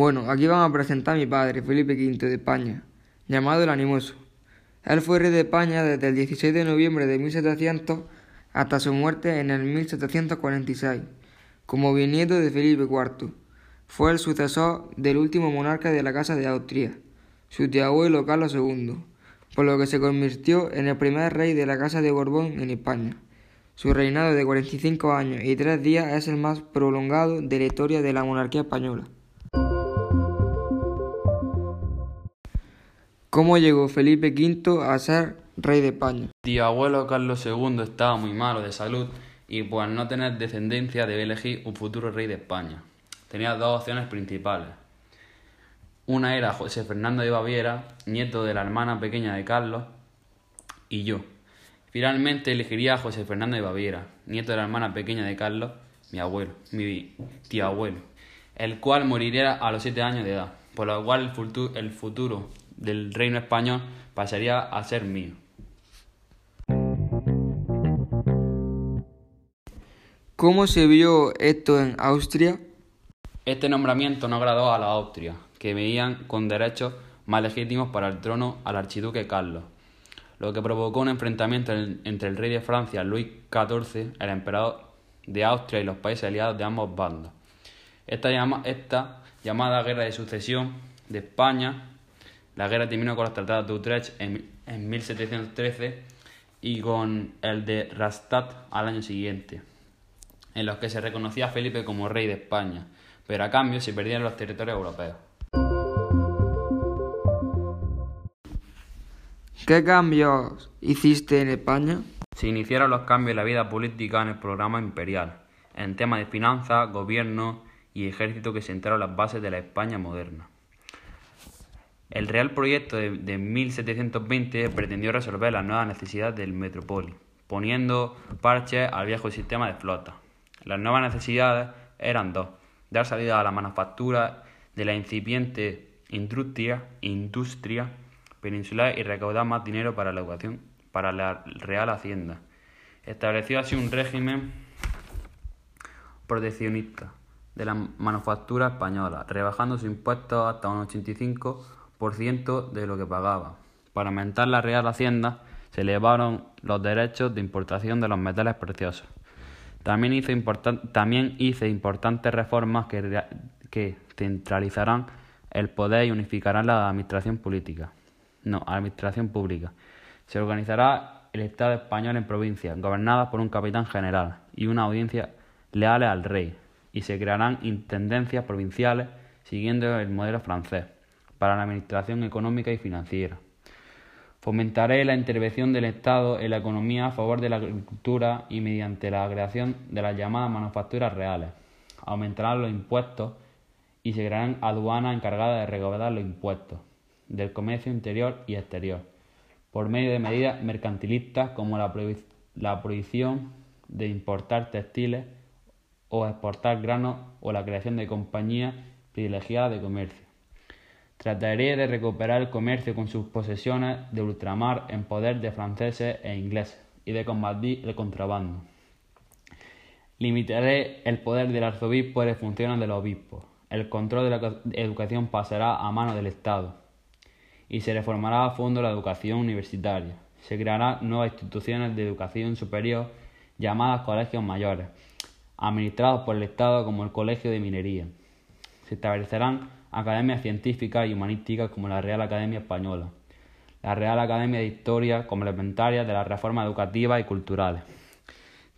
Bueno, aquí vamos a presentar a mi padre, Felipe V de España, llamado el Animoso. Él fue rey de España desde el 16 de noviembre de 1700 hasta su muerte en el 1746, como bisnieto de Felipe IV. Fue el sucesor del último monarca de la Casa de Austria, su tío abuelo Carlos II, por lo que se convirtió en el primer rey de la Casa de Borbón en España. Su reinado de 45 años y tres días es el más prolongado de la historia de la monarquía española. ¿Cómo llegó Felipe V a ser rey de España? Tío abuelo Carlos II estaba muy malo de salud y por no tener descendencia debía elegir un futuro rey de España. Tenía dos opciones principales. Una era José Fernando de Baviera, nieto de la hermana pequeña de Carlos, y yo. Finalmente elegiría a José Fernando de Baviera, nieto de la hermana pequeña de Carlos, mi abuelo, mi tío abuelo, el cual moriría a los siete años de edad, por lo cual el futuro del reino español pasaría a ser mío. ¿Cómo se vio esto en Austria? Este nombramiento no agradó a la Austria, que veían con derechos más legítimos para el trono al archiduque Carlos, lo que provocó un enfrentamiento entre el rey de Francia, Luis XIV, el emperador de Austria y los países aliados de ambos bandos. Esta, esta llamada guerra de sucesión de España la guerra terminó con los tratados de Utrecht en, 1713 y con el de Rastatt al año siguiente, en los que se reconocía a Felipe como rey de España, pero a cambio se perdían los territorios europeos. ¿Qué cambios hiciste en España? Se iniciaron los cambios en la vida política en el programa imperial, en temas de finanzas, gobierno y ejército que sentaron las bases de la España moderna. El Real Proyecto de, 1720 pretendió resolver las nuevas necesidades del metrópoli, poniendo parche al viejo sistema de flota. Las nuevas necesidades eran dos: dar salida a la manufactura de la incipiente industria, industria peninsular y recaudar más dinero para la educación, para la Real Hacienda. Estableció así un régimen proteccionista de la manufactura española, rebajando sus impuestos hasta un 85 de lo que pagaba. Para aumentar la Real Hacienda se elevaron los derechos de importación de los metales preciosos. También hizo, también hizo importantes reformas que, que centralizarán el poder y unificarán la administración política. No, administración pública. Se organizará el Estado español en provincias, gobernadas por un capitán general y una audiencia leales al rey, y se crearán intendencias provinciales siguiendo el modelo francés para la administración económica y financiera. Fomentaré la intervención del Estado en la economía a favor de la agricultura y mediante la creación de las llamadas manufacturas reales. Aumentarán los impuestos y se crearán aduanas encargadas de recaudar los impuestos del comercio interior y exterior, por medio de medidas mercantilistas como la, la prohibición de importar textiles o exportar granos o la creación de compañías privilegiadas de comercio. Trataré de recuperar el comercio con sus posesiones de ultramar en poder de franceses e ingleses y de combatir el contrabando. Limitaré el poder del arzobispo y las funciones del obispo. El control de la educación pasará a manos del Estado y se reformará a fondo la educación universitaria. Se crearán nuevas instituciones de educación superior llamadas colegios mayores, administrados por el Estado como el Colegio de Minería. Se establecerán academias científicas y humanísticas como la Real Academia Española, la Real Academia de Historia complementaria de las reformas educativas y culturales.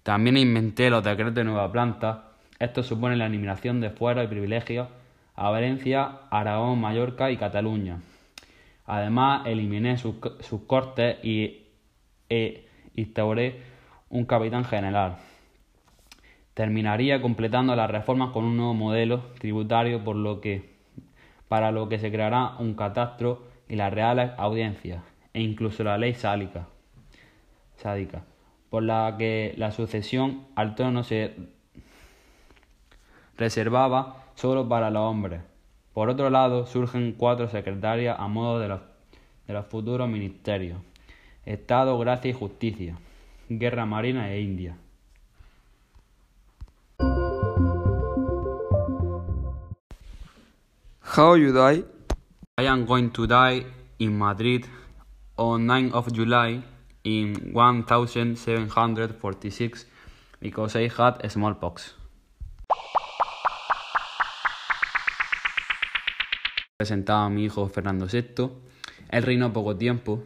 También inventé los decretos de nueva planta. Esto supone la eliminación de fueros y privilegios a Valencia, Aragón, Mallorca y Cataluña. Además, eliminé sus, cortes y e instauré un capitán general. Terminaría completando las reformas con un nuevo modelo tributario, por lo que para lo que se creará un catastro y las reales audiencias, e incluso la ley sálica, sádica, por la que la sucesión al trono se reservaba solo para los hombres. Por otro lado, surgen cuatro secretarias a modo de los, de los futuros ministerios. Estado, Gracia y Justicia, Guerra Marina e India. How you die? I am going to die in Madrid on 9th of July in 1746 because I had smallpox. Presentaba a mi hijo Fernando VI. Él reinó poco tiempo.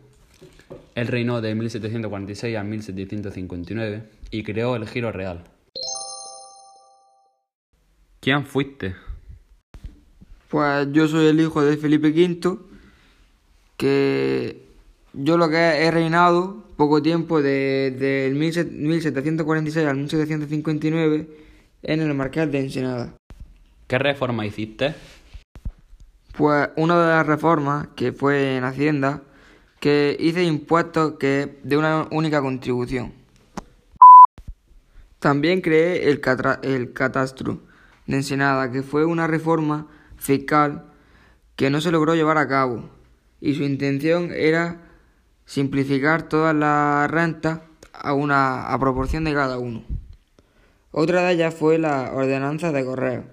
Él reinó de 1746 a 1759 y creó el giro real. ¿Quién fuiste? Pues yo soy el hijo de Felipe V, que yo lo que he reinado poco tiempo, desde el 1746 al 1759, en el Marqués de Ensenada. ¿Qué reforma hiciste? Pues una de las reformas que fue en Hacienda, que hice impuestos que de una única contribución. También creé el, el catastro de Ensenada, que fue una reforma fiscal que no se logró llevar a cabo, y su intención era simplificar todas las rentas a una a proporción de cada uno. Otra de ellas fue la ordenanza de correo,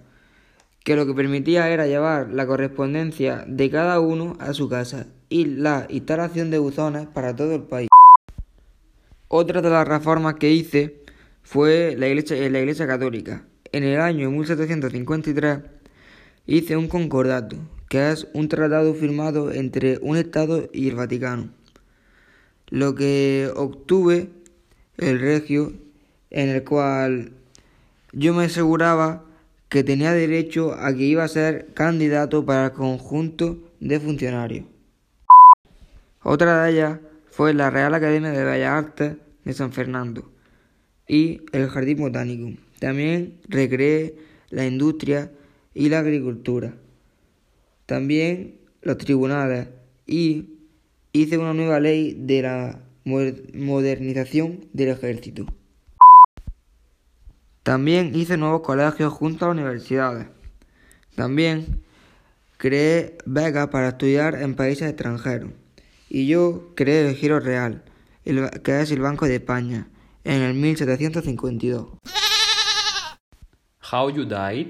que lo que permitía era llevar la correspondencia de cada uno a su casa y la instalación de buzones para todo el país. Otra de las reformas que hice fue la iglesia, la iglesia católica. En el año 1753 hice un concordato, que es un tratado firmado entre un Estado y el Vaticano, lo que obtuve el regio en el cual yo me aseguraba que tenía derecho a que iba a ser candidato para el conjunto de funcionarios. Otra de ellas fue la Real Academia de Bellas Artes de San Fernando y el Jardín Botánico. También recreé la industria y la agricultura. También los tribunales y hice una nueva ley de la modernización del ejército. También hice nuevos colegios junto a universidades. También creé becas para estudiar en países extranjeros. Y yo creé el Giro Real, que es el Banco de España, en el 1752. How you died?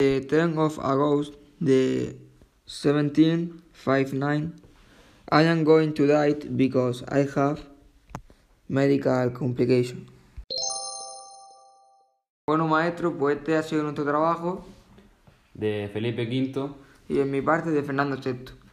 The 10th of August, the 1759, I am going to die because I have medical complication. Bueno, maestro, pues este ha sido nuestro trabajo. De Felipe V. Y en mi parte de Fernando VI.